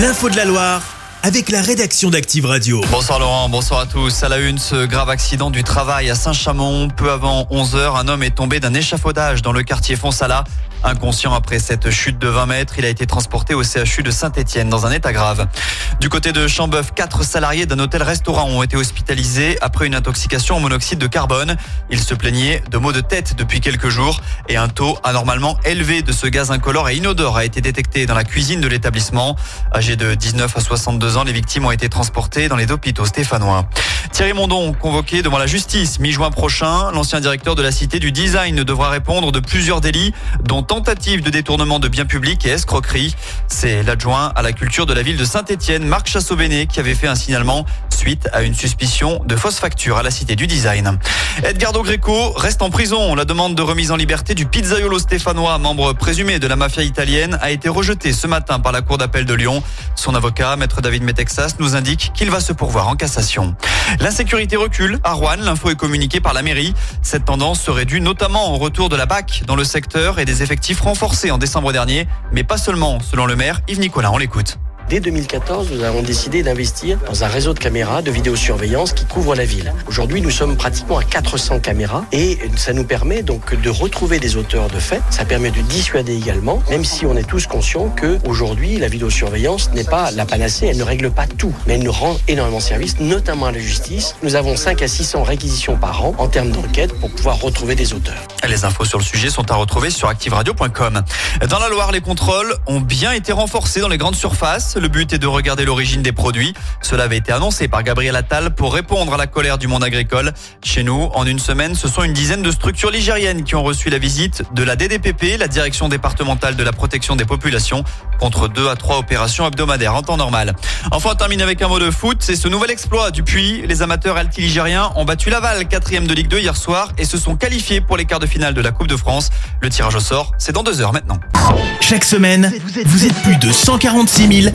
L'info de la Loire avec la rédaction d'Active Radio. Bonsoir Laurent, bonsoir à tous. À la une, ce grave accident du travail à Saint-Chamond. Peu avant 11h, un homme est tombé d'un échafaudage dans le quartier Fonsala. Inconscient après cette chute de 20 mètres, il a été transporté au CHU de Saint-Etienne dans un état grave. Du côté de Chambeuf, quatre salariés d'un hôtel-restaurant ont été hospitalisés après une intoxication au monoxyde de carbone. Ils se plaignaient de maux de tête depuis quelques jours et un taux anormalement élevé de ce gaz incolore et inodore a été détecté dans la cuisine de l'établissement. Âgés de 19 à 62 ans, les victimes ont été transportées dans les hôpitaux stéphanois. Thierry Mondon, convoqué devant la justice mi-juin prochain, l'ancien directeur de la Cité du Design devra répondre de plusieurs délits, dont tentative de détournement de biens publics et escroquerie. C'est l'adjoint à la culture de la ville de Saint-Etienne, Marc Chassobéné, qui avait fait un signalement suite à une suspicion de fausse facture à la Cité du Design. Edgardo Greco reste en prison. La demande de remise en liberté du pizzaiolo stéphanois, membre présumé de la mafia italienne, a été rejetée ce matin par la Cour d'appel de Lyon. Son avocat, maître David Metexas, nous indique qu'il va se pourvoir en cassation. L'insécurité recule. À Rouen, l'info est communiquée par la mairie. Cette tendance serait due notamment au retour de la BAC dans le secteur et des effectifs renforcés en décembre dernier, mais pas seulement, selon le maire Yves Nicolas. On l'écoute. Dès 2014, nous avons décidé d'investir dans un réseau de caméras de vidéosurveillance qui couvre la ville. Aujourd'hui, nous sommes pratiquement à 400 caméras et ça nous permet donc de retrouver des auteurs de faits. Ça permet de dissuader également, même si on est tous conscients que aujourd'hui, la vidéosurveillance n'est pas la panacée, elle ne règle pas tout, mais elle nous rend énormément service, notamment à la justice. Nous avons 5 à 600 réquisitions par an en termes d'enquête pour pouvoir retrouver des auteurs. Les infos sur le sujet sont à retrouver sur activeradio.com. Dans la Loire, les contrôles ont bien été renforcés dans les grandes surfaces. Le but est de regarder l'origine des produits. Cela avait été annoncé par Gabriel Attal pour répondre à la colère du monde agricole. Chez nous, en une semaine, ce sont une dizaine de structures ligériennes qui ont reçu la visite de la DDPP, la Direction départementale de la protection des populations, contre deux à trois opérations hebdomadaires en temps normal. Enfin, on termine avec un mot de foot. C'est ce nouvel exploit du Puy. Les amateurs alti-ligériens ont battu Laval, quatrième de Ligue 2 hier soir, et se sont qualifiés pour les quarts de finale de la Coupe de France. Le tirage au sort, c'est dans deux heures maintenant. Chaque semaine, vous êtes plus de 146 000